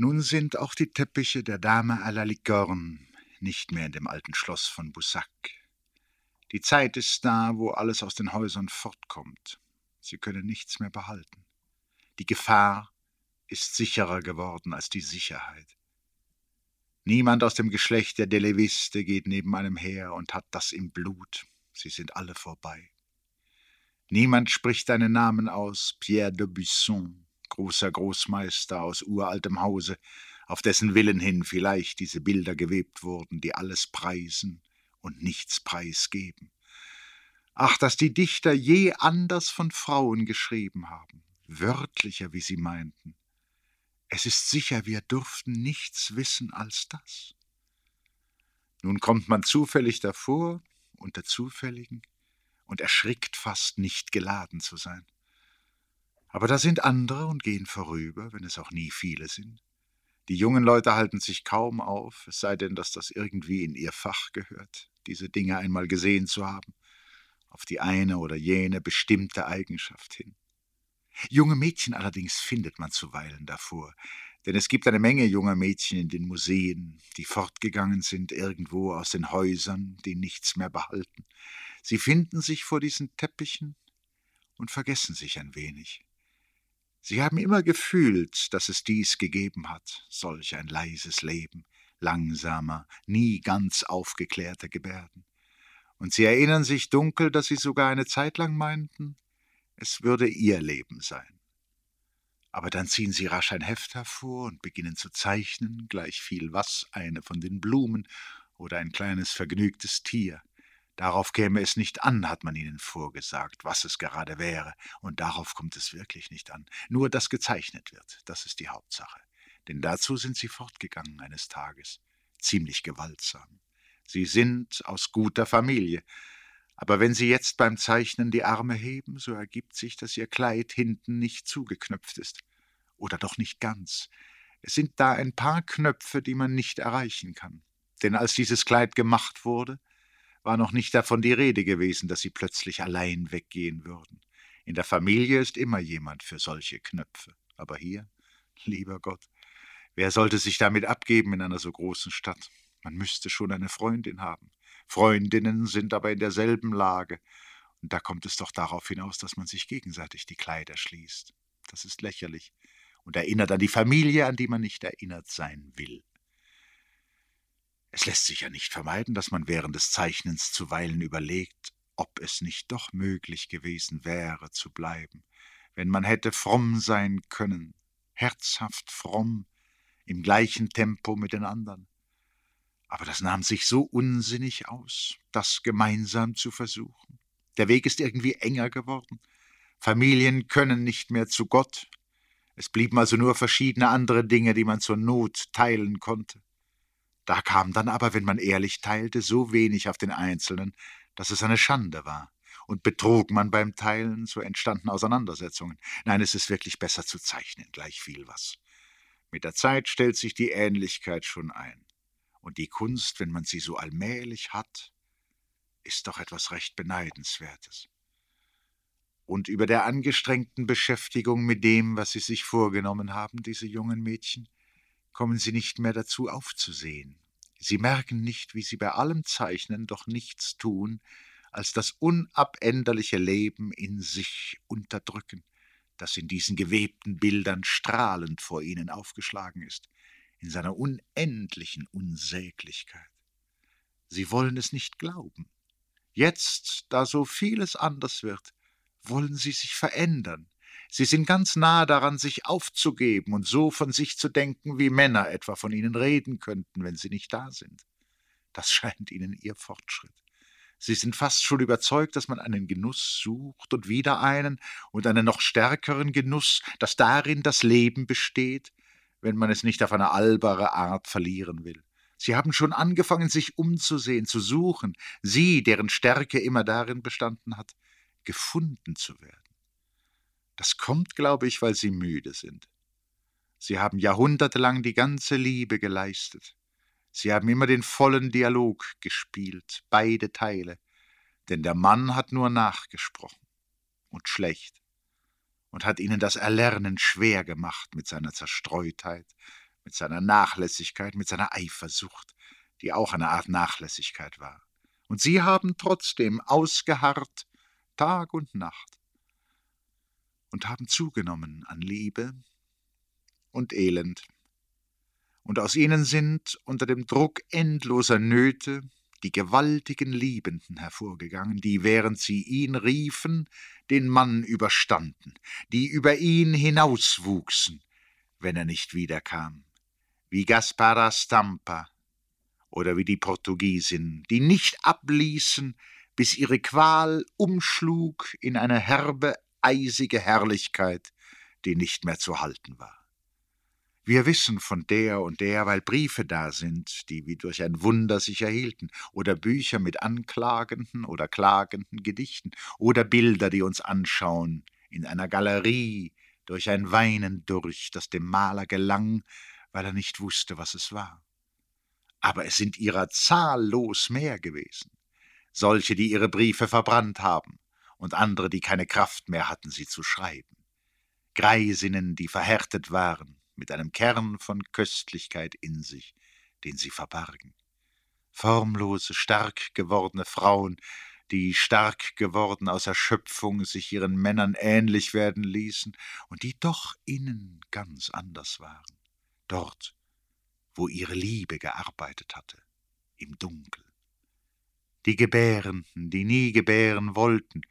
Nun sind auch die Teppiche der Dame à la Licorne nicht mehr in dem alten Schloss von Boussac. Die Zeit ist da, wo alles aus den Häusern fortkommt. Sie können nichts mehr behalten. Die Gefahr ist sicherer geworden als die Sicherheit. Niemand aus dem Geschlecht der Deleviste geht neben einem her und hat das im Blut. Sie sind alle vorbei. Niemand spricht deinen Namen aus, Pierre de Buisson, großer Großmeister aus uraltem Hause, auf dessen Willen hin vielleicht diese Bilder gewebt wurden, die alles preisen und nichts preisgeben. Ach, dass die Dichter je anders von Frauen geschrieben haben, wörtlicher, wie sie meinten. Es ist sicher, wir dürften nichts wissen als das. Nun kommt man zufällig davor, unter Zufälligen, und erschrickt fast, nicht geladen zu sein. Aber da sind andere und gehen vorüber, wenn es auch nie viele sind. Die jungen Leute halten sich kaum auf, es sei denn, dass das irgendwie in ihr Fach gehört, diese Dinge einmal gesehen zu haben, auf die eine oder jene bestimmte Eigenschaft hin. Junge Mädchen allerdings findet man zuweilen davor, denn es gibt eine Menge junger Mädchen in den Museen, die fortgegangen sind irgendwo aus den Häusern, die nichts mehr behalten. Sie finden sich vor diesen Teppichen und vergessen sich ein wenig. Sie haben immer gefühlt, dass es dies gegeben hat, solch ein leises Leben, langsamer, nie ganz aufgeklärte Gebärden. Und sie erinnern sich dunkel, dass sie sogar eine Zeit lang meinten, es würde ihr Leben sein. Aber dann ziehen sie rasch ein Heft hervor und beginnen zu zeichnen, gleich viel was, eine von den Blumen oder ein kleines vergnügtes Tier. Darauf käme es nicht an, hat man ihnen vorgesagt, was es gerade wäre, und darauf kommt es wirklich nicht an. Nur dass gezeichnet wird, das ist die Hauptsache. Denn dazu sind sie fortgegangen eines Tages, ziemlich gewaltsam. Sie sind aus guter Familie, aber wenn Sie jetzt beim Zeichnen die Arme heben, so ergibt sich, dass Ihr Kleid hinten nicht zugeknöpft ist. Oder doch nicht ganz. Es sind da ein paar Knöpfe, die man nicht erreichen kann. Denn als dieses Kleid gemacht wurde, war noch nicht davon die Rede gewesen, dass sie plötzlich allein weggehen würden. In der Familie ist immer jemand für solche Knöpfe. Aber hier, lieber Gott, wer sollte sich damit abgeben in einer so großen Stadt? Man müsste schon eine Freundin haben. Freundinnen sind aber in derselben Lage. Und da kommt es doch darauf hinaus, dass man sich gegenseitig die Kleider schließt. Das ist lächerlich und erinnert an die Familie, an die man nicht erinnert sein will. Es lässt sich ja nicht vermeiden, dass man während des Zeichnens zuweilen überlegt, ob es nicht doch möglich gewesen wäre zu bleiben, wenn man hätte fromm sein können, herzhaft fromm, im gleichen Tempo mit den anderen. Aber das nahm sich so unsinnig aus, das gemeinsam zu versuchen. Der Weg ist irgendwie enger geworden. Familien können nicht mehr zu Gott. Es blieben also nur verschiedene andere Dinge, die man zur Not teilen konnte. Da kam dann aber, wenn man ehrlich teilte, so wenig auf den Einzelnen, dass es eine Schande war. Und betrog man beim Teilen, so entstanden Auseinandersetzungen. Nein, es ist wirklich besser zu zeichnen, gleich viel was. Mit der Zeit stellt sich die Ähnlichkeit schon ein. Und die Kunst, wenn man sie so allmählich hat, ist doch etwas recht Beneidenswertes. Und über der angestrengten Beschäftigung mit dem, was sie sich vorgenommen haben, diese jungen Mädchen, kommen sie nicht mehr dazu aufzusehen. Sie merken nicht, wie sie bei allem Zeichnen doch nichts tun, als das unabänderliche Leben in sich unterdrücken, das in diesen gewebten Bildern strahlend vor ihnen aufgeschlagen ist, in seiner unendlichen Unsäglichkeit. Sie wollen es nicht glauben. Jetzt, da so vieles anders wird, wollen sie sich verändern, Sie sind ganz nahe daran, sich aufzugeben und so von sich zu denken, wie Männer etwa von ihnen reden könnten, wenn sie nicht da sind. Das scheint ihnen ihr Fortschritt. Sie sind fast schon überzeugt, dass man einen Genuss sucht und wieder einen und einen noch stärkeren Genuss, dass darin das Leben besteht, wenn man es nicht auf eine albere Art verlieren will. Sie haben schon angefangen, sich umzusehen, zu suchen, sie, deren Stärke immer darin bestanden hat, gefunden zu werden. Das kommt, glaube ich, weil sie müde sind. Sie haben jahrhundertelang die ganze Liebe geleistet. Sie haben immer den vollen Dialog gespielt, beide Teile, denn der Mann hat nur nachgesprochen und schlecht und hat ihnen das Erlernen schwer gemacht mit seiner Zerstreutheit, mit seiner Nachlässigkeit, mit seiner Eifersucht, die auch eine Art Nachlässigkeit war. Und sie haben trotzdem ausgeharrt, Tag und Nacht, und haben zugenommen an Liebe und Elend. Und aus ihnen sind unter dem Druck endloser Nöte die gewaltigen Liebenden hervorgegangen, die, während sie ihn riefen, den Mann überstanden, die über ihn hinauswuchsen, wenn er nicht wiederkam, wie Gaspara Stampa oder wie die Portugiesin, die nicht abließen, bis ihre Qual umschlug in eine herbe, eisige Herrlichkeit, die nicht mehr zu halten war. Wir wissen von der und der, weil Briefe da sind, die wie durch ein Wunder sich erhielten, oder Bücher mit anklagenden oder klagenden Gedichten, oder Bilder, die uns anschauen, in einer Galerie, durch ein Weinen durch, das dem Maler gelang, weil er nicht wusste, was es war. Aber es sind ihrer zahllos mehr gewesen, solche, die ihre Briefe verbrannt haben, und andere, die keine Kraft mehr hatten, sie zu schreiben. Greisinnen, die verhärtet waren, mit einem Kern von Köstlichkeit in sich, den sie verbargen. Formlose, stark gewordene Frauen, die stark geworden aus Erschöpfung sich ihren Männern ähnlich werden ließen und die doch innen ganz anders waren, dort, wo ihre Liebe gearbeitet hatte, im Dunkel. Die Gebärenden, die nie gebären wollten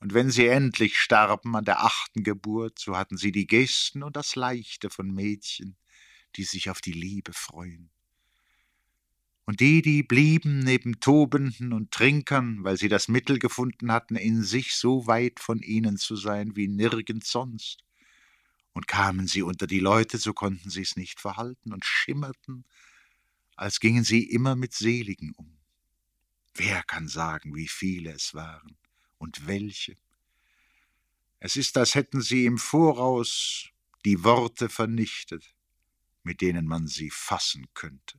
und wenn sie endlich starben an der achten Geburt, so hatten sie die Gesten und das Leichte von Mädchen, die sich auf die Liebe freuen. Und die, die blieben neben Tobenden und Trinkern, weil sie das Mittel gefunden hatten, in sich so weit von ihnen zu sein wie nirgends sonst. Und kamen sie unter die Leute, so konnten sie es nicht verhalten und schimmerten, als gingen sie immer mit Seligen um. Wer kann sagen, wie viele es waren? Und welche. Es ist, als hätten sie im Voraus die Worte vernichtet, mit denen man sie fassen könnte.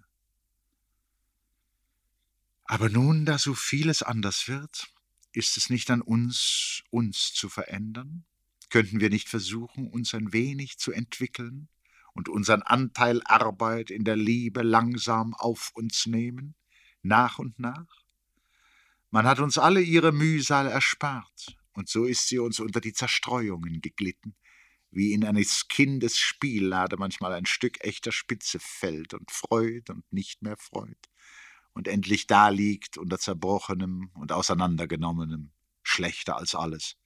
Aber nun, da so vieles anders wird, ist es nicht an uns, uns zu verändern? Könnten wir nicht versuchen, uns ein wenig zu entwickeln und unseren Anteil Arbeit in der Liebe langsam auf uns nehmen, nach und nach? Man hat uns alle ihre Mühsal erspart, und so ist sie uns unter die Zerstreuungen geglitten, wie in eines Kindes Spiellade manchmal ein Stück echter Spitze fällt und freut und nicht mehr freut, und endlich daliegt unter zerbrochenem und auseinandergenommenem, schlechter als alles.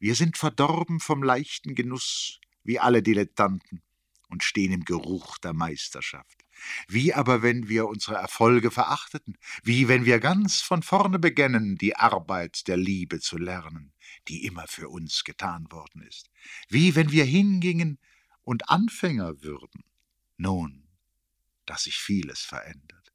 Wir sind verdorben vom leichten Genuss, wie alle Dilettanten, und stehen im Geruch der Meisterschaft. Wie aber, wenn wir unsere Erfolge verachteten? Wie, wenn wir ganz von vorne begännen, die Arbeit der Liebe zu lernen, die immer für uns getan worden ist? Wie, wenn wir hingingen und Anfänger würden? Nun, dass sich vieles verändert.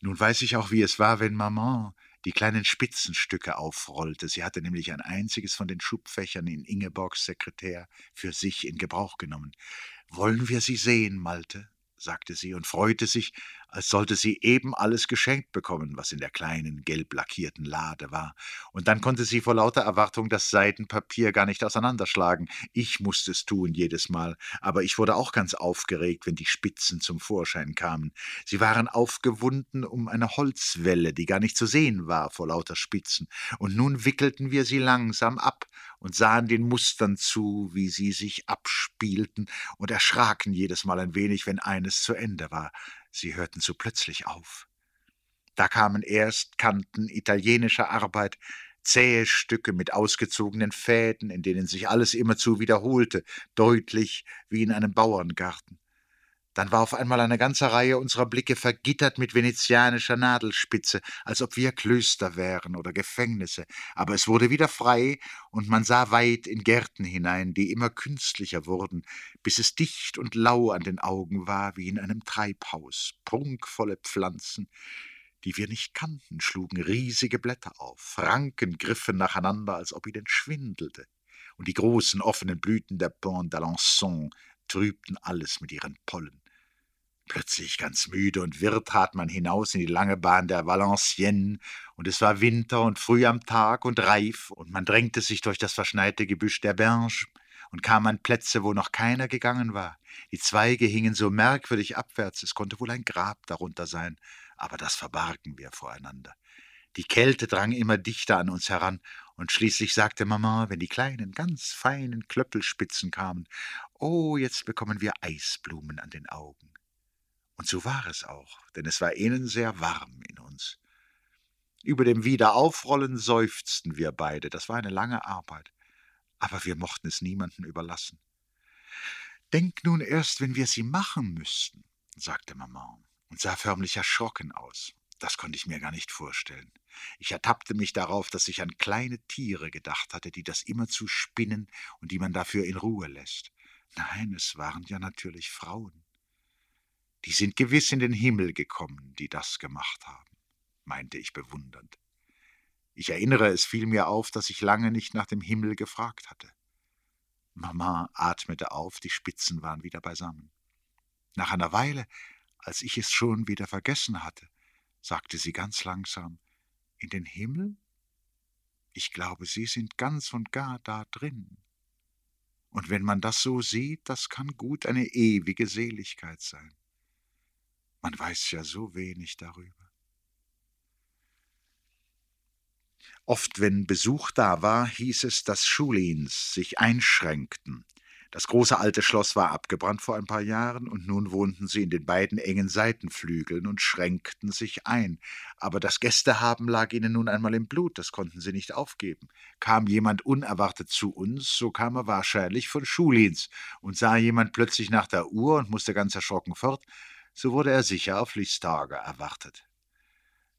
Nun weiß ich auch, wie es war, wenn Maman die kleinen Spitzenstücke aufrollte. Sie hatte nämlich ein einziges von den Schubfächern in Ingeborgs Sekretär für sich in Gebrauch genommen. Wollen wir sie sehen, Malte? sagte sie und freute sich, als sollte sie eben alles geschenkt bekommen, was in der kleinen, gelb lackierten Lade war. Und dann konnte sie vor lauter Erwartung das Seidenpapier gar nicht auseinanderschlagen. Ich musste es tun jedes Mal, aber ich wurde auch ganz aufgeregt, wenn die Spitzen zum Vorschein kamen. Sie waren aufgewunden um eine Holzwelle, die gar nicht zu sehen war vor lauter Spitzen. Und nun wickelten wir sie langsam ab und sahen den Mustern zu, wie sie sich abspielten, und erschraken jedes Mal ein wenig, wenn eines zu Ende war. Sie hörten so plötzlich auf. Da kamen erst Kanten italienischer Arbeit, zähe Stücke mit ausgezogenen Fäden, in denen sich alles immerzu wiederholte, deutlich wie in einem Bauerngarten. Dann war auf einmal eine ganze Reihe unserer Blicke vergittert mit venezianischer Nadelspitze, als ob wir Klöster wären oder Gefängnisse, aber es wurde wieder frei, und man sah weit in Gärten hinein, die immer künstlicher wurden, bis es dicht und lau an den Augen war wie in einem Treibhaus, prunkvolle Pflanzen, die wir nicht kannten, schlugen riesige Blätter auf, Ranken griffen nacheinander, als ob ihnen schwindelte, und die großen offenen Blüten der Pont d'Alençon trübten alles mit ihren Pollen. Plötzlich ganz müde und wirr trat man hinaus in die lange Bahn der Valenciennes, und es war Winter und früh am Tag und reif, und man drängte sich durch das verschneite Gebüsch der Berge, und kam an Plätze, wo noch keiner gegangen war. Die Zweige hingen so merkwürdig abwärts, es konnte wohl ein Grab darunter sein, aber das verbargen wir voreinander. Die Kälte drang immer dichter an uns heran, und schließlich sagte Mama, wenn die kleinen, ganz feinen Klöppelspitzen kamen, oh, jetzt bekommen wir Eisblumen an den Augen. Und so war es auch, denn es war innen sehr warm in uns. Über dem Wiederaufrollen seufzten wir beide, das war eine lange Arbeit, aber wir mochten es niemandem überlassen. Denk nun erst, wenn wir sie machen müssten, sagte Mama und sah förmlich erschrocken aus. Das konnte ich mir gar nicht vorstellen. Ich ertappte mich darauf, dass ich an kleine Tiere gedacht hatte, die das immer zu spinnen und die man dafür in Ruhe lässt. Nein, es waren ja natürlich Frauen. Die sind gewiss in den Himmel gekommen, die das gemacht haben, meinte ich bewundernd. Ich erinnere, es fiel mir auf, dass ich lange nicht nach dem Himmel gefragt hatte. Mama atmete auf, die Spitzen waren wieder beisammen. Nach einer Weile, als ich es schon wieder vergessen hatte, sagte sie ganz langsam, in den Himmel? Ich glaube, Sie sind ganz und gar da drin. Und wenn man das so sieht, das kann gut eine ewige Seligkeit sein. Man weiß ja so wenig darüber. Oft, wenn Besuch da war, hieß es, dass Schulins sich einschränkten, das große alte Schloss war abgebrannt vor ein paar Jahren, und nun wohnten sie in den beiden engen Seitenflügeln und schränkten sich ein. Aber das Gästehaben lag ihnen nun einmal im Blut, das konnten sie nicht aufgeben. Kam jemand unerwartet zu uns, so kam er wahrscheinlich von Schulins, und sah jemand plötzlich nach der Uhr und musste ganz erschrocken fort, so wurde er sicher auf Listager erwartet.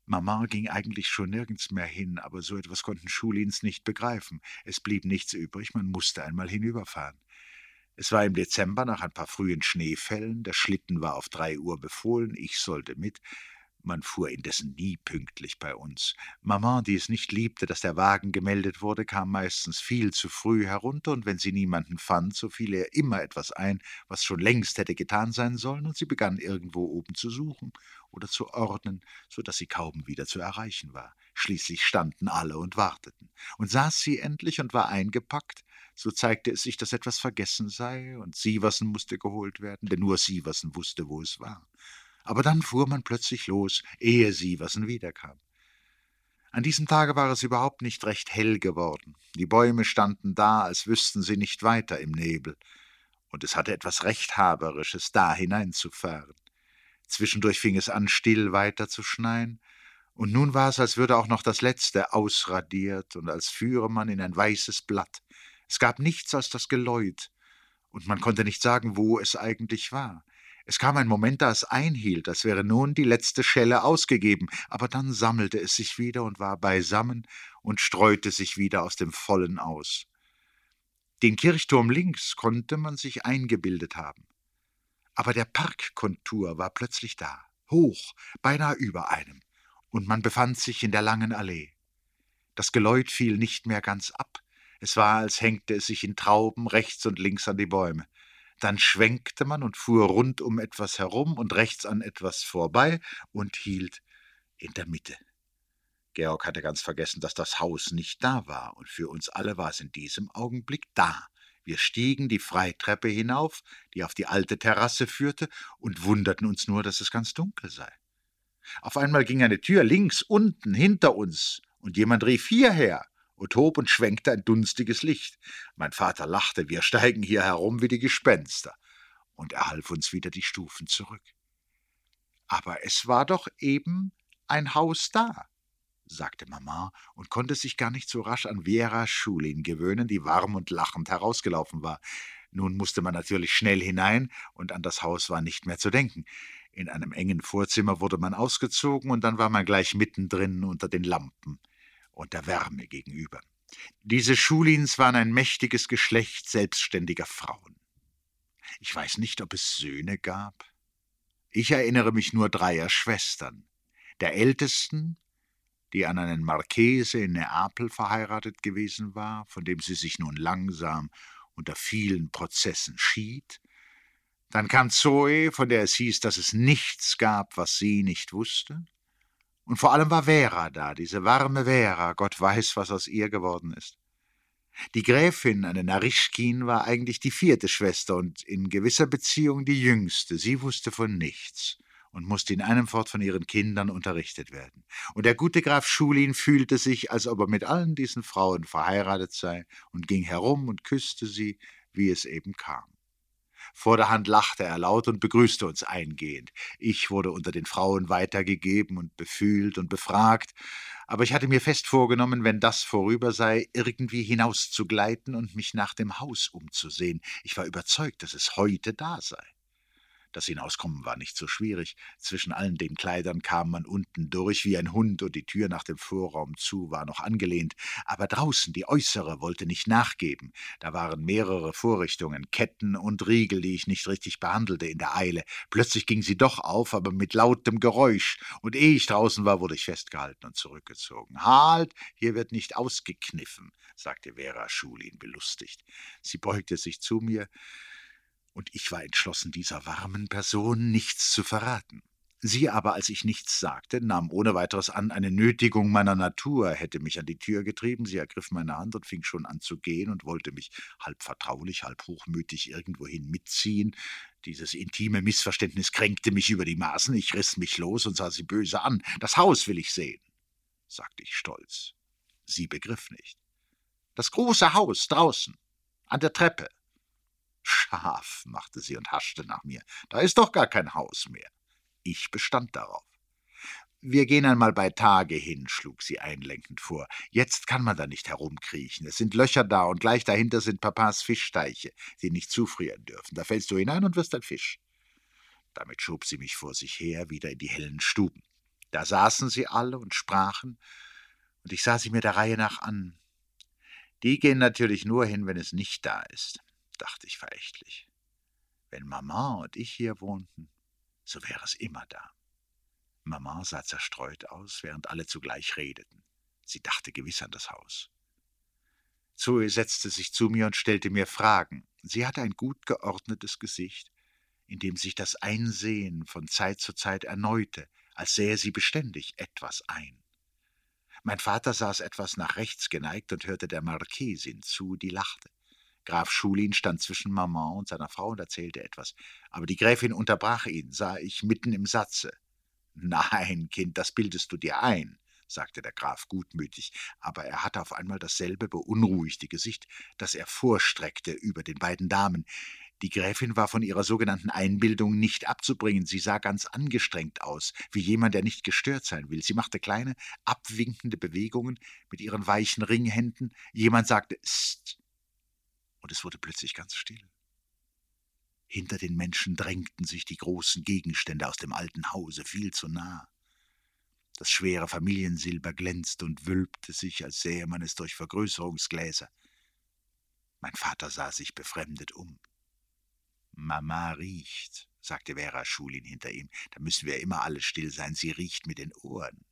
Mama ging eigentlich schon nirgends mehr hin, aber so etwas konnten Schulins nicht begreifen. Es blieb nichts übrig, man musste einmal hinüberfahren. Es war im Dezember nach ein paar frühen Schneefällen, der Schlitten war auf drei Uhr befohlen, ich sollte mit. Man fuhr indessen nie pünktlich bei uns. Maman, die es nicht liebte, dass der Wagen gemeldet wurde, kam meistens viel zu früh herunter, und wenn sie niemanden fand, so fiel ihr immer etwas ein, was schon längst hätte getan sein sollen, und sie begann irgendwo oben zu suchen oder zu ordnen, so dass sie kaum wieder zu erreichen war. Schließlich standen alle und warteten. Und saß sie endlich und war eingepackt, so zeigte es sich, dass etwas vergessen sei, und Sieversen musste geholt werden, denn nur Sieversen wusste, wo es war. Aber dann fuhr man plötzlich los, ehe Sieversen wiederkam. An diesem Tage war es überhaupt nicht recht hell geworden. Die Bäume standen da, als wüssten sie nicht weiter im Nebel, und es hatte etwas Rechthaberisches, da hineinzufahren. Zwischendurch fing es an, still weiter zu schneien, und nun war es, als würde auch noch das Letzte ausradiert und als führe man in ein weißes Blatt, es gab nichts als das Geläut, und man konnte nicht sagen, wo es eigentlich war. Es kam ein Moment, da es einhielt, als wäre nun die letzte Schelle ausgegeben, aber dann sammelte es sich wieder und war beisammen und streute sich wieder aus dem Vollen aus. Den Kirchturm links konnte man sich eingebildet haben. Aber der Parkkontur war plötzlich da, hoch, beinahe über einem, und man befand sich in der langen Allee. Das Geläut fiel nicht mehr ganz ab, es war, als hängte es sich in Trauben rechts und links an die Bäume. Dann schwenkte man und fuhr rund um etwas herum und rechts an etwas vorbei und hielt in der Mitte. Georg hatte ganz vergessen, dass das Haus nicht da war, und für uns alle war es in diesem Augenblick da. Wir stiegen die Freitreppe hinauf, die auf die alte Terrasse führte, und wunderten uns nur, dass es ganz dunkel sei. Auf einmal ging eine Tür links unten hinter uns, und jemand rief hierher und hob und schwenkte ein dunstiges Licht. Mein Vater lachte, wir steigen hier herum wie die Gespenster, und er half uns wieder die Stufen zurück. Aber es war doch eben ein Haus da, sagte Mama und konnte sich gar nicht so rasch an Vera Schulin gewöhnen, die warm und lachend herausgelaufen war. Nun musste man natürlich schnell hinein, und an das Haus war nicht mehr zu denken. In einem engen Vorzimmer wurde man ausgezogen, und dann war man gleich mittendrin unter den Lampen und der Wärme gegenüber. Diese Schulins waren ein mächtiges Geschlecht selbstständiger Frauen. Ich weiß nicht, ob es Söhne gab. Ich erinnere mich nur dreier Schwestern. Der ältesten, die an einen Marchese in Neapel verheiratet gewesen war, von dem sie sich nun langsam unter vielen Prozessen schied. Dann kam Zoe, von der es hieß, dass es nichts gab, was sie nicht wusste. Und vor allem war Vera da, diese warme Vera, Gott weiß, was aus ihr geworden ist. Die Gräfin, eine Narischkin, war eigentlich die vierte Schwester und in gewisser Beziehung die jüngste. Sie wusste von nichts und musste in einem fort von ihren Kindern unterrichtet werden. Und der gute Graf Schulin fühlte sich, als ob er mit allen diesen Frauen verheiratet sei und ging herum und küsste sie, wie es eben kam. Vor der Hand lachte er laut und begrüßte uns eingehend. Ich wurde unter den Frauen weitergegeben und befühlt und befragt, aber ich hatte mir fest vorgenommen, wenn das vorüber sei, irgendwie hinauszugleiten und mich nach dem Haus umzusehen. Ich war überzeugt, dass es heute da sei. Das Hinauskommen war nicht so schwierig. Zwischen allen den Kleidern kam man unten durch wie ein Hund und die Tür nach dem Vorraum zu war noch angelehnt. Aber draußen, die äußere, wollte nicht nachgeben. Da waren mehrere Vorrichtungen, Ketten und Riegel, die ich nicht richtig behandelte in der Eile. Plötzlich ging sie doch auf, aber mit lautem Geräusch. Und ehe ich draußen war, wurde ich festgehalten und zurückgezogen. Halt, hier wird nicht ausgekniffen, sagte Vera Schulin belustigt. Sie beugte sich zu mir und ich war entschlossen, dieser warmen Person nichts zu verraten. Sie aber, als ich nichts sagte, nahm ohne weiteres an, eine Nötigung meiner Natur hätte mich an die Tür getrieben. Sie ergriff meine Hand und fing schon an zu gehen und wollte mich halb vertraulich, halb hochmütig irgendwohin mitziehen. Dieses intime Missverständnis kränkte mich über die Maßen. Ich riss mich los und sah sie böse an. Das Haus will ich sehen, sagte ich stolz. Sie begriff nicht. Das große Haus draußen, an der Treppe. Schaf, machte sie und haschte nach mir. Da ist doch gar kein Haus mehr. Ich bestand darauf. Wir gehen einmal bei Tage hin, schlug sie einlenkend vor. Jetzt kann man da nicht herumkriechen. Es sind Löcher da und gleich dahinter sind Papas Fischteiche, die nicht zufrieren dürfen. Da fällst du hinein und wirst ein Fisch. Damit schob sie mich vor sich her, wieder in die hellen Stuben. Da saßen sie alle und sprachen, und ich sah sie mir der Reihe nach an. Die gehen natürlich nur hin, wenn es nicht da ist dachte ich verächtlich. Wenn Mama und ich hier wohnten, so wäre es immer da. Mama sah zerstreut aus, während alle zugleich redeten. Sie dachte gewiss an das Haus. Zoe setzte sich zu mir und stellte mir Fragen. Sie hatte ein gut geordnetes Gesicht, in dem sich das Einsehen von Zeit zu Zeit erneute, als sähe sie beständig etwas ein. Mein Vater saß etwas nach rechts geneigt und hörte der Marquesin zu, die lachte. Graf Schulin stand zwischen Maman und seiner Frau und erzählte etwas. Aber die Gräfin unterbrach ihn, sah ich mitten im Satze. Nein, Kind, das bildest du dir ein, sagte der Graf gutmütig, aber er hatte auf einmal dasselbe beunruhigte Gesicht, das er vorstreckte über den beiden Damen. Die Gräfin war von ihrer sogenannten Einbildung nicht abzubringen. Sie sah ganz angestrengt aus, wie jemand, der nicht gestört sein will. Sie machte kleine, abwinkende Bewegungen mit ihren weichen Ringhänden. Jemand sagte St und es wurde plötzlich ganz still. Hinter den Menschen drängten sich die großen Gegenstände aus dem alten Hause viel zu nah. Das schwere Familiensilber glänzte und wölbte sich, als sähe man es durch Vergrößerungsgläser. Mein Vater sah sich befremdet um. Mama riecht, sagte Vera Schulin hinter ihm. Da müssen wir immer alle still sein. Sie riecht mit den Ohren.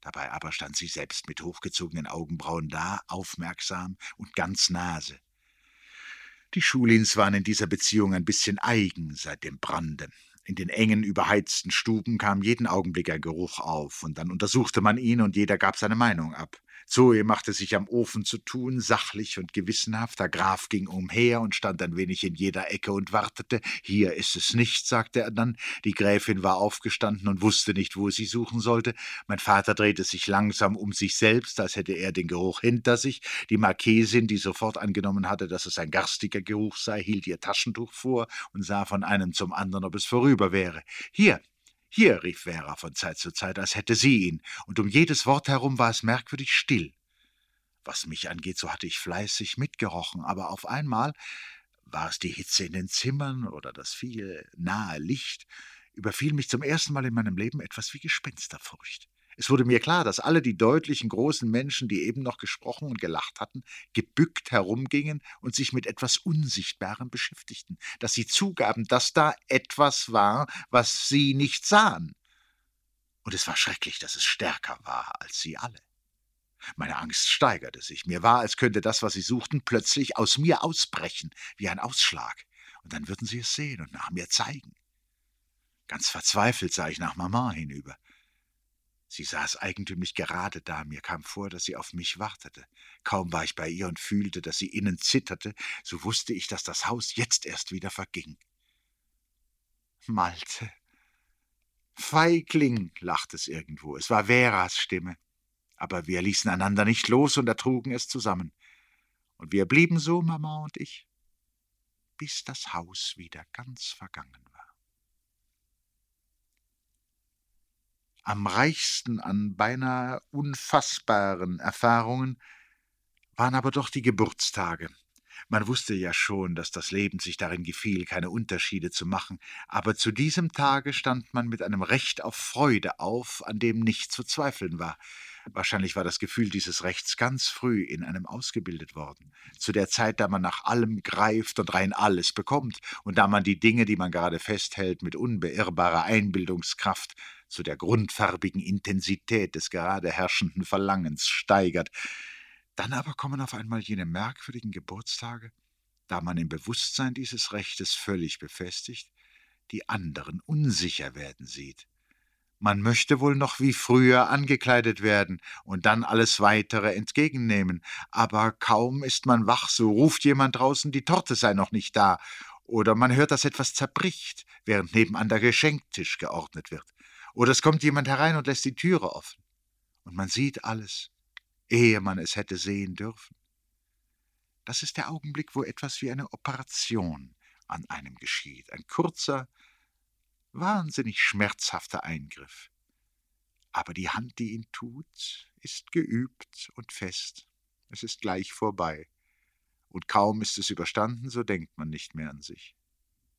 Dabei aber stand sie selbst mit hochgezogenen Augenbrauen da, aufmerksam und ganz Nase. Die Schulins waren in dieser Beziehung ein bisschen eigen seit dem Brande. In den engen, überheizten Stuben kam jeden Augenblick ein Geruch auf, und dann untersuchte man ihn und jeder gab seine Meinung ab. Zoe machte sich am Ofen zu tun, sachlich und gewissenhaft. Der Graf ging umher und stand ein wenig in jeder Ecke und wartete. Hier ist es nicht, sagte er dann. Die Gräfin war aufgestanden und wusste nicht, wo sie suchen sollte. Mein Vater drehte sich langsam um sich selbst, als hätte er den Geruch hinter sich. Die Marquesin, die sofort angenommen hatte, dass es ein garstiger Geruch sei, hielt ihr Taschentuch vor und sah von einem zum anderen, ob es vorüber wäre. Hier, hier, rief Vera von Zeit zu Zeit, als hätte sie ihn, und um jedes Wort herum war es merkwürdig still. Was mich angeht, so hatte ich fleißig mitgerochen, aber auf einmal war es die Hitze in den Zimmern oder das viele nahe Licht, überfiel mich zum ersten Mal in meinem Leben etwas wie Gespensterfurcht. Es wurde mir klar, dass alle die deutlichen, großen Menschen, die eben noch gesprochen und gelacht hatten, gebückt herumgingen und sich mit etwas Unsichtbarem beschäftigten, dass sie zugaben, dass da etwas war, was sie nicht sahen. Und es war schrecklich, dass es stärker war als sie alle. Meine Angst steigerte sich. Mir war, als könnte das, was sie suchten, plötzlich aus mir ausbrechen, wie ein Ausschlag. Und dann würden sie es sehen und nach mir zeigen. Ganz verzweifelt sah ich nach Mama hinüber. Sie saß eigentümlich gerade da, mir kam vor, dass sie auf mich wartete. Kaum war ich bei ihr und fühlte, dass sie innen zitterte, so wusste ich, dass das Haus jetzt erst wieder verging. Malte. Feigling, lachte es irgendwo. Es war Veras Stimme. Aber wir ließen einander nicht los und ertrugen es zusammen. Und wir blieben so, Mama und ich, bis das Haus wieder ganz vergangen war. Am reichsten an beinahe unfassbaren Erfahrungen waren aber doch die Geburtstage. Man wusste ja schon, dass das Leben sich darin gefiel, keine Unterschiede zu machen, aber zu diesem Tage stand man mit einem Recht auf Freude auf, an dem nicht zu zweifeln war. Wahrscheinlich war das Gefühl dieses Rechts ganz früh in einem ausgebildet worden, zu der Zeit, da man nach allem greift und rein alles bekommt, und da man die Dinge, die man gerade festhält, mit unbeirrbarer Einbildungskraft zu der grundfarbigen Intensität des gerade herrschenden Verlangens steigert. Dann aber kommen auf einmal jene merkwürdigen Geburtstage, da man im Bewusstsein dieses Rechtes völlig befestigt, die anderen unsicher werden sieht. Man möchte wohl noch wie früher angekleidet werden und dann alles weitere entgegennehmen, aber kaum ist man wach, so ruft jemand draußen, die Torte sei noch nicht da, oder man hört, dass etwas zerbricht, während nebenan der Geschenktisch geordnet wird. Oder es kommt jemand herein und lässt die Türe offen. Und man sieht alles, ehe man es hätte sehen dürfen. Das ist der Augenblick, wo etwas wie eine Operation an einem geschieht. Ein kurzer, wahnsinnig schmerzhafter Eingriff. Aber die Hand, die ihn tut, ist geübt und fest. Es ist gleich vorbei. Und kaum ist es überstanden, so denkt man nicht mehr an sich.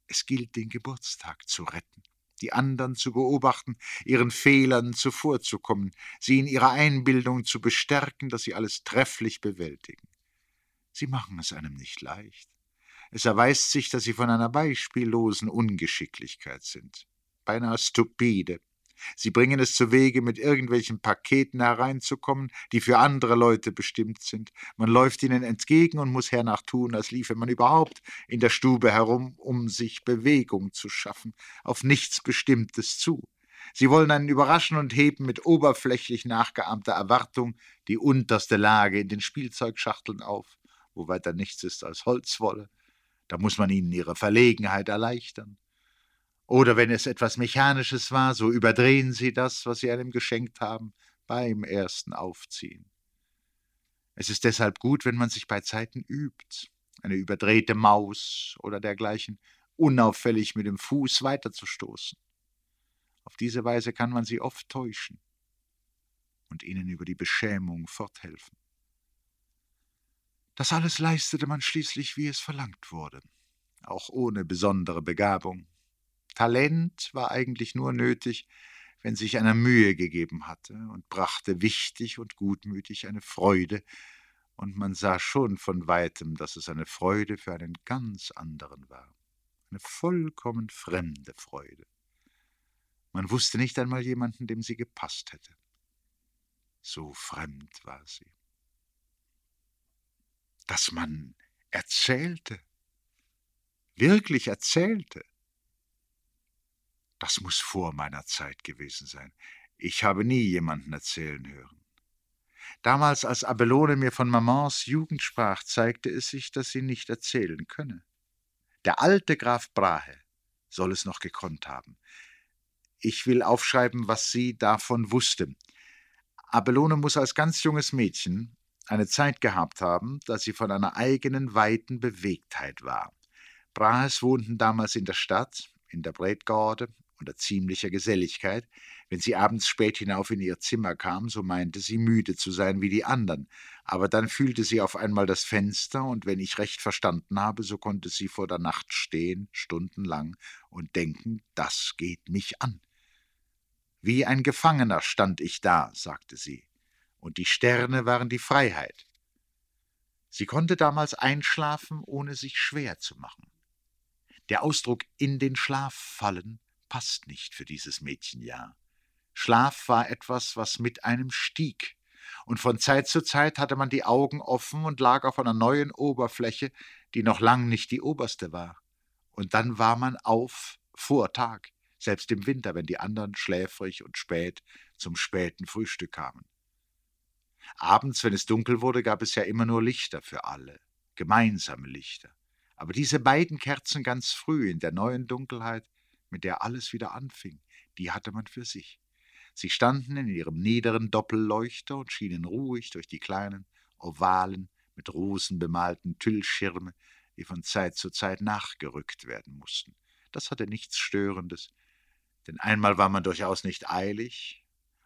Es gilt, den Geburtstag zu retten die anderen zu beobachten, ihren Fehlern zuvorzukommen, sie in ihrer Einbildung zu bestärken, dass sie alles trefflich bewältigen. Sie machen es einem nicht leicht. Es erweist sich, dass sie von einer beispiellosen Ungeschicklichkeit sind, beinahe stupide, Sie bringen es zu Wege, mit irgendwelchen Paketen hereinzukommen, die für andere Leute bestimmt sind. Man läuft ihnen entgegen und muss hernach tun, als liefe man überhaupt in der Stube herum, um sich Bewegung zu schaffen, auf nichts Bestimmtes zu. Sie wollen einen überraschen und heben mit oberflächlich nachgeahmter Erwartung die unterste Lage in den Spielzeugschachteln auf, wo weiter nichts ist als Holzwolle. Da muss man ihnen ihre Verlegenheit erleichtern. Oder wenn es etwas Mechanisches war, so überdrehen Sie das, was Sie einem geschenkt haben, beim ersten Aufziehen. Es ist deshalb gut, wenn man sich bei Zeiten übt, eine überdrehte Maus oder dergleichen unauffällig mit dem Fuß weiterzustoßen. Auf diese Weise kann man sie oft täuschen und ihnen über die Beschämung forthelfen. Das alles leistete man schließlich, wie es verlangt wurde, auch ohne besondere Begabung, Talent war eigentlich nur nötig, wenn sich einer Mühe gegeben hatte und brachte wichtig und gutmütig eine Freude, und man sah schon von weitem, dass es eine Freude für einen ganz anderen war, eine vollkommen fremde Freude. Man wusste nicht einmal jemanden, dem sie gepasst hätte. So fremd war sie. Dass man erzählte, wirklich erzählte, das muss vor meiner Zeit gewesen sein. Ich habe nie jemanden erzählen hören. Damals, als Abelone mir von Mamans Jugend sprach, zeigte es sich, dass sie nicht erzählen könne. Der alte Graf Brahe soll es noch gekonnt haben. Ich will aufschreiben, was sie davon wusste. Abelone muss als ganz junges Mädchen eine Zeit gehabt haben, da sie von einer eigenen weiten Bewegtheit war. Brahes wohnten damals in der Stadt, in der Breitgaude, unter ziemlicher Geselligkeit. Wenn sie abends spät hinauf in ihr Zimmer kam, so meinte sie müde zu sein wie die anderen, aber dann fühlte sie auf einmal das Fenster, und wenn ich recht verstanden habe, so konnte sie vor der Nacht stehen, stundenlang, und denken, das geht mich an. Wie ein Gefangener stand ich da, sagte sie, und die Sterne waren die Freiheit. Sie konnte damals einschlafen, ohne sich schwer zu machen. Der Ausdruck in den Schlaf fallen passt nicht für dieses Mädchenjahr. Schlaf war etwas, was mit einem stieg, und von Zeit zu Zeit hatte man die Augen offen und lag auf einer neuen Oberfläche, die noch lang nicht die oberste war. Und dann war man auf vor Tag, selbst im Winter, wenn die anderen schläfrig und spät zum späten Frühstück kamen. Abends, wenn es dunkel wurde, gab es ja immer nur Lichter für alle, gemeinsame Lichter. Aber diese beiden Kerzen ganz früh in der neuen Dunkelheit, mit der alles wieder anfing, die hatte man für sich. Sie standen in ihrem niederen Doppelleuchter und schienen ruhig durch die kleinen, ovalen, mit Rosen bemalten Tüllschirme, die von Zeit zu Zeit nachgerückt werden mussten. Das hatte nichts Störendes, denn einmal war man durchaus nicht eilig,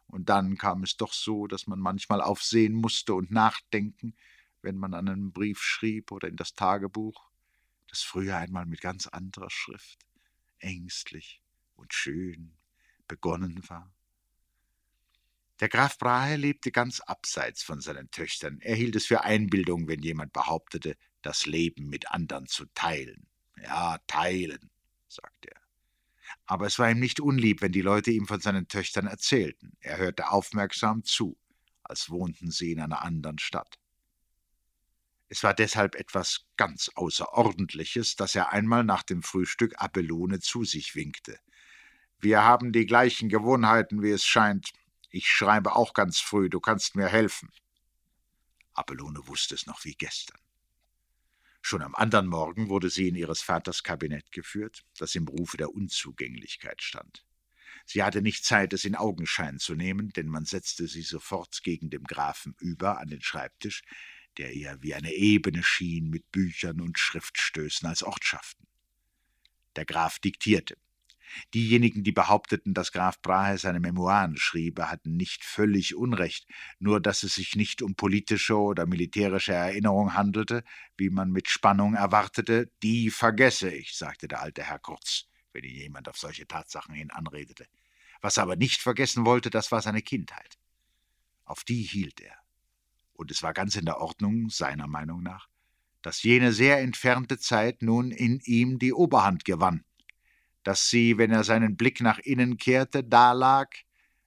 und dann kam es doch so, dass man manchmal aufsehen musste und nachdenken, wenn man an einen Brief schrieb oder in das Tagebuch, das früher einmal mit ganz anderer Schrift, ängstlich und schön begonnen war. Der Graf Brahe lebte ganz abseits von seinen Töchtern. Er hielt es für Einbildung, wenn jemand behauptete, das Leben mit anderen zu teilen. Ja, teilen, sagte er. Aber es war ihm nicht unlieb, wenn die Leute ihm von seinen Töchtern erzählten. Er hörte aufmerksam zu, als wohnten sie in einer anderen Stadt. Es war deshalb etwas ganz Außerordentliches, dass er einmal nach dem Frühstück Abelone zu sich winkte. Wir haben die gleichen Gewohnheiten, wie es scheint. Ich schreibe auch ganz früh, du kannst mir helfen. Abelone wusste es noch wie gestern. Schon am anderen Morgen wurde sie in ihres Vaters Kabinett geführt, das im Rufe der Unzugänglichkeit stand. Sie hatte nicht Zeit, es in Augenschein zu nehmen, denn man setzte sie sofort gegen dem Grafen über an den Schreibtisch, der ihr wie eine Ebene schien mit Büchern und Schriftstößen als Ortschaften. Der Graf diktierte. Diejenigen, die behaupteten, dass Graf Brahe seine Memoiren schriebe, hatten nicht völlig Unrecht, nur dass es sich nicht um politische oder militärische Erinnerung handelte, wie man mit Spannung erwartete, die vergesse ich, sagte der alte Herr Kurz, wenn ihn jemand auf solche Tatsachen hin anredete. Was er aber nicht vergessen wollte, das war seine Kindheit. Auf die hielt er. Und es war ganz in der Ordnung, seiner Meinung nach, dass jene sehr entfernte Zeit nun in ihm die Oberhand gewann dass sie, wenn er seinen Blick nach innen kehrte, dalag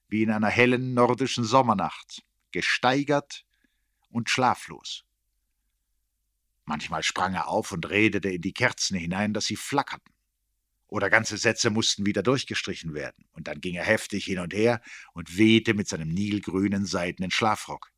wie in einer hellen nordischen Sommernacht, gesteigert und schlaflos. Manchmal sprang er auf und redete in die Kerzen hinein, dass sie flackerten. Oder ganze Sätze mussten wieder durchgestrichen werden, und dann ging er heftig hin und her und wehte mit seinem nilgrünen seidenen Schlafrock.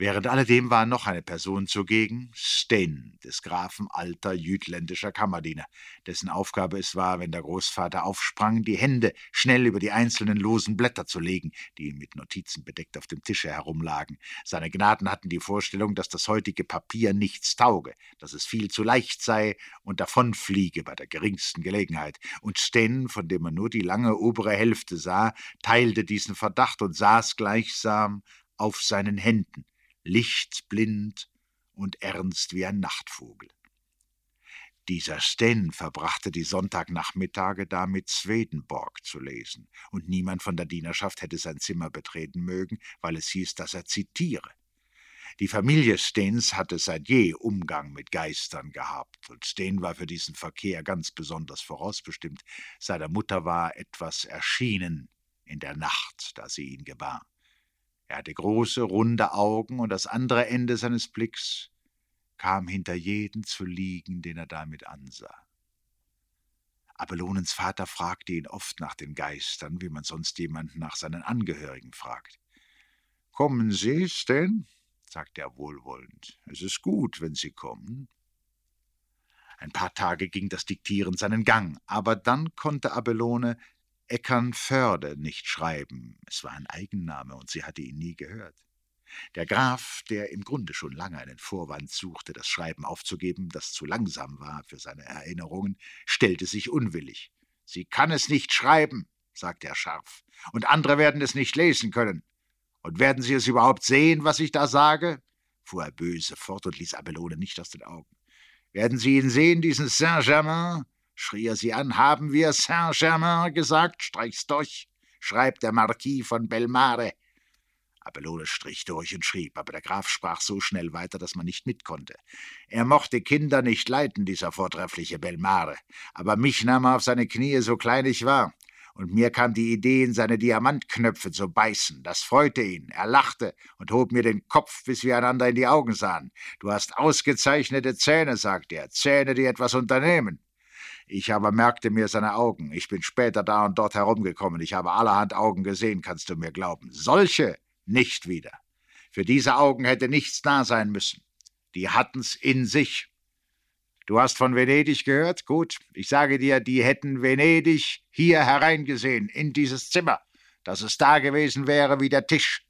Während alledem war noch eine Person zugegen, Sten, des Grafen alter jütländischer Kammerdiener, dessen Aufgabe es war, wenn der Großvater aufsprang, die Hände schnell über die einzelnen losen Blätter zu legen, die mit Notizen bedeckt auf dem Tische herumlagen. Seine Gnaden hatten die Vorstellung, dass das heutige Papier nichts tauge, dass es viel zu leicht sei und davonfliege bei der geringsten Gelegenheit. Und Sten, von dem man nur die lange obere Hälfte sah, teilte diesen Verdacht und saß gleichsam auf seinen Händen lichtblind und ernst wie ein Nachtvogel. Dieser Sten verbrachte die Sonntagnachmittage damit, Swedenborg zu lesen, und niemand von der Dienerschaft hätte sein Zimmer betreten mögen, weil es hieß, dass er zitiere. Die Familie Stens hatte seit je Umgang mit Geistern gehabt, und Sten war für diesen Verkehr ganz besonders vorausbestimmt. Seiner Mutter war etwas erschienen in der Nacht, da sie ihn gebar. Er hatte große, runde Augen, und das andere Ende seines Blicks kam hinter jeden zu liegen, den er damit ansah. Abelonens Vater fragte ihn oft nach den Geistern, wie man sonst jemanden nach seinen Angehörigen fragt. Kommen Sie, denn? sagte er wohlwollend. Es ist gut, wenn Sie kommen. Ein paar Tage ging das Diktieren seinen Gang, aber dann konnte Abelone Eckernförde nicht schreiben. Es war ein Eigenname und sie hatte ihn nie gehört. Der Graf, der im Grunde schon lange einen Vorwand suchte, das Schreiben aufzugeben, das zu langsam war für seine Erinnerungen, stellte sich unwillig. Sie kann es nicht schreiben, sagte er scharf, und andere werden es nicht lesen können. Und werden Sie es überhaupt sehen, was ich da sage? fuhr er böse fort und ließ Abelone nicht aus den Augen. Werden Sie ihn sehen, diesen Saint-Germain? Schrie er sie an. Haben wir Saint-Germain gesagt? Streich's durch, schreibt der Marquis von Belmare. Abelone strich durch und schrieb, aber der Graf sprach so schnell weiter, dass man nicht mit konnte. Er mochte Kinder nicht leiten, dieser vortreffliche Belmare, aber mich nahm er auf seine Knie, so klein ich war, und mir kam die Idee, in seine Diamantknöpfe zu beißen. Das freute ihn. Er lachte und hob mir den Kopf, bis wir einander in die Augen sahen. Du hast ausgezeichnete Zähne, sagte er, Zähne, die etwas unternehmen. Ich aber merkte mir seine Augen. Ich bin später da und dort herumgekommen. Ich habe allerhand Augen gesehen, kannst du mir glauben. Solche nicht wieder. Für diese Augen hätte nichts da sein müssen. Die hatten's in sich. Du hast von Venedig gehört? Gut, ich sage dir, die hätten Venedig hier hereingesehen, in dieses Zimmer, dass es da gewesen wäre wie der Tisch.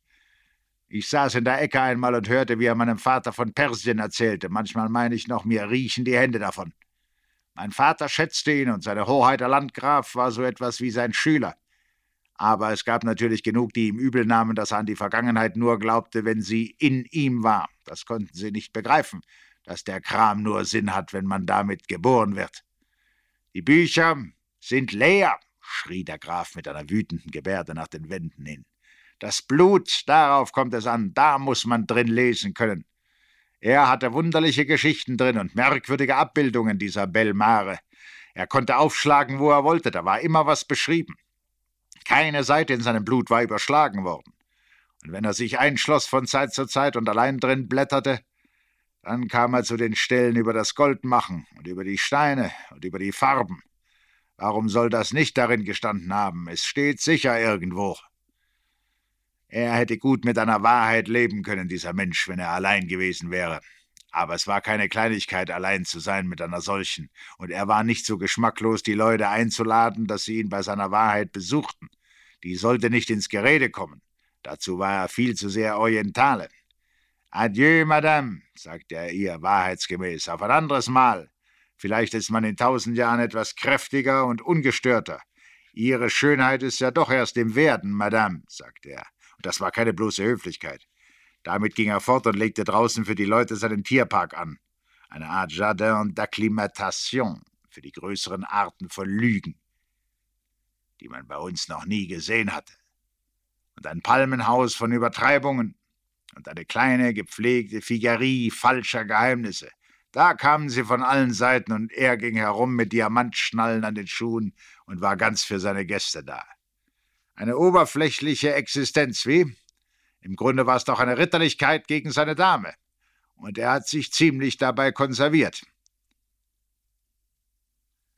Ich saß in der Ecke einmal und hörte, wie er meinem Vater von Persien erzählte. Manchmal meine ich noch, mir riechen die Hände davon. Mein Vater schätzte ihn und seine Hoheit der Landgraf war so etwas wie sein Schüler. Aber es gab natürlich genug, die ihm übel nahmen, dass er an die Vergangenheit nur glaubte, wenn sie in ihm war. Das konnten sie nicht begreifen, dass der Kram nur Sinn hat, wenn man damit geboren wird. Die Bücher sind leer, schrie der Graf mit einer wütenden Gebärde nach den Wänden hin. Das Blut, darauf kommt es an, da muss man drin lesen können. Er hatte wunderliche Geschichten drin und merkwürdige Abbildungen dieser Belmare. Er konnte aufschlagen, wo er wollte, da war immer was beschrieben. Keine Seite in seinem Blut war überschlagen worden. Und wenn er sich einschloss von Zeit zu Zeit und allein drin blätterte, dann kam er zu den Stellen über das Goldmachen und über die Steine und über die Farben. Warum soll das nicht darin gestanden haben? Es steht sicher irgendwo. Er hätte gut mit einer Wahrheit leben können, dieser Mensch, wenn er allein gewesen wäre. Aber es war keine Kleinigkeit, allein zu sein mit einer solchen, und er war nicht so geschmacklos, die Leute einzuladen, dass sie ihn bei seiner Wahrheit besuchten. Die sollte nicht ins Gerede kommen. Dazu war er viel zu sehr Orientale. Adieu, Madame, sagte er ihr wahrheitsgemäß, auf ein anderes Mal. Vielleicht ist man in tausend Jahren etwas kräftiger und ungestörter. Ihre Schönheit ist ja doch erst im Werden, Madame, sagte er. Das war keine bloße Höflichkeit. Damit ging er fort und legte draußen für die Leute seinen Tierpark an. Eine Art Jardin d'acclimatation für die größeren Arten von Lügen, die man bei uns noch nie gesehen hatte. Und ein Palmenhaus von Übertreibungen und eine kleine, gepflegte Figerie falscher Geheimnisse. Da kamen sie von allen Seiten und er ging herum mit Diamantschnallen an den Schuhen und war ganz für seine Gäste da. Eine oberflächliche Existenz, wie? Im Grunde war es doch eine Ritterlichkeit gegen seine Dame. Und er hat sich ziemlich dabei konserviert.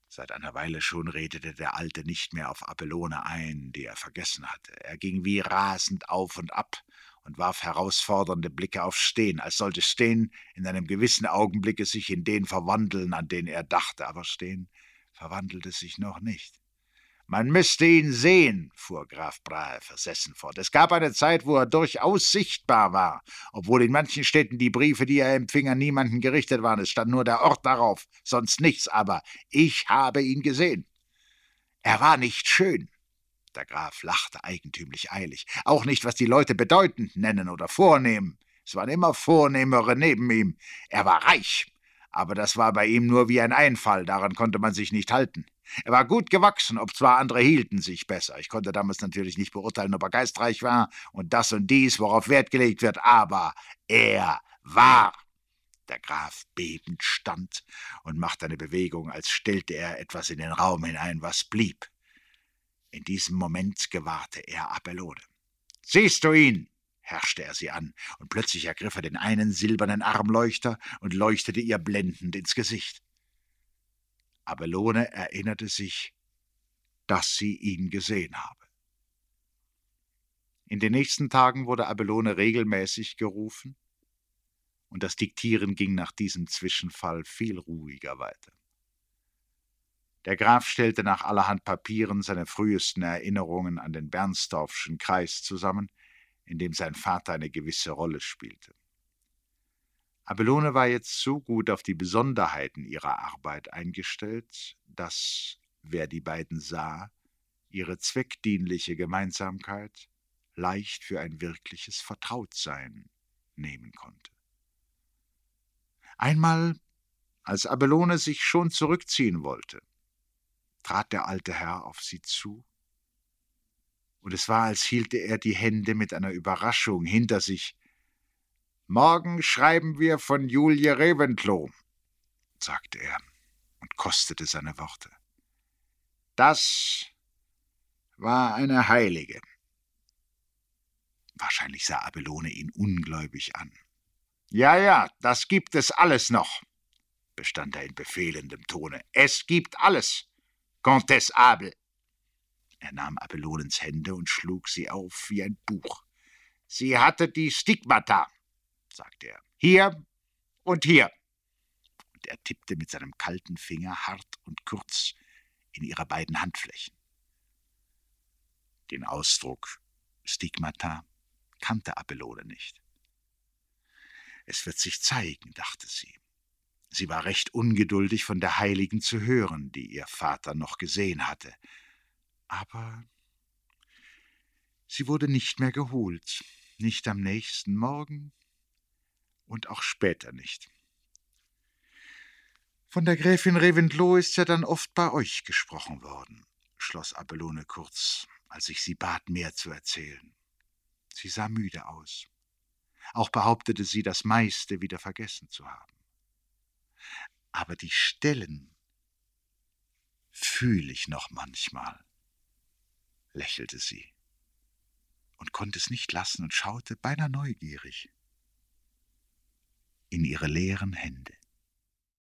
Seit einer Weile schon redete der Alte nicht mehr auf Abelone ein, die er vergessen hatte. Er ging wie rasend auf und ab und warf herausfordernde Blicke auf Stehen, als sollte Stehen in einem gewissen Augenblicke sich in den verwandeln, an den er dachte, aber Stehen verwandelte sich noch nicht. Man müsste ihn sehen, fuhr Graf Brahe versessen fort. Es gab eine Zeit, wo er durchaus sichtbar war, obwohl in manchen Städten die Briefe, die er empfing, an niemanden gerichtet waren. Es stand nur der Ort darauf, sonst nichts, aber ich habe ihn gesehen. Er war nicht schön. Der Graf lachte eigentümlich eilig. Auch nicht, was die Leute bedeutend nennen oder vornehm. Es waren immer Vornehmere neben ihm. Er war reich, aber das war bei ihm nur wie ein Einfall, daran konnte man sich nicht halten. Er war gut gewachsen, ob zwar andere hielten sich besser. Ich konnte damals natürlich nicht beurteilen, ob er geistreich war und das und dies, worauf Wert gelegt wird, aber er war. Der Graf bebend stand und machte eine Bewegung, als stellte er etwas in den Raum hinein, was blieb. In diesem Moment gewahrte er Abelone. Siehst du ihn? herrschte er sie an, und plötzlich ergriff er den einen silbernen Armleuchter und leuchtete ihr blendend ins Gesicht. Abelone erinnerte sich, dass sie ihn gesehen habe. In den nächsten Tagen wurde Abelone regelmäßig gerufen, und das Diktieren ging nach diesem Zwischenfall viel ruhiger weiter. Der Graf stellte nach allerhand Papieren seine frühesten Erinnerungen an den Bernsdorfschen Kreis zusammen, in dem sein Vater eine gewisse Rolle spielte. Abelone war jetzt so gut auf die Besonderheiten ihrer Arbeit eingestellt, dass, wer die beiden sah, ihre zweckdienliche Gemeinsamkeit leicht für ein wirkliches Vertrautsein nehmen konnte. Einmal, als Abelone sich schon zurückziehen wollte, trat der alte Herr auf sie zu und es war, als hielte er die Hände mit einer Überraschung hinter sich. Morgen schreiben wir von Julie Reventlow, sagte er und kostete seine Worte. Das war eine Heilige. Wahrscheinlich sah Abelone ihn ungläubig an. Ja, ja, das gibt es alles noch. bestand er in befehlendem Tone. Es gibt alles, Comtesse Abel. Er nahm Abelonens Hände und schlug sie auf wie ein Buch. Sie hatte die Stigmata, sagte er. Hier und hier. Und er tippte mit seinem kalten Finger hart und kurz in ihre beiden Handflächen. Den Ausdruck Stigmata kannte Abelone nicht. Es wird sich zeigen, dachte sie. Sie war recht ungeduldig, von der Heiligen zu hören, die ihr Vater noch gesehen hatte. Aber sie wurde nicht mehr geholt, nicht am nächsten Morgen und auch später nicht. Von der Gräfin Reventlow ist ja dann oft bei euch gesprochen worden, schloss Abelone kurz, als ich sie bat, mehr zu erzählen. Sie sah müde aus. Auch behauptete sie, das meiste wieder vergessen zu haben. Aber die Stellen fühle ich noch manchmal, lächelte sie und konnte es nicht lassen und schaute beinahe neugierig in ihre leeren Hände.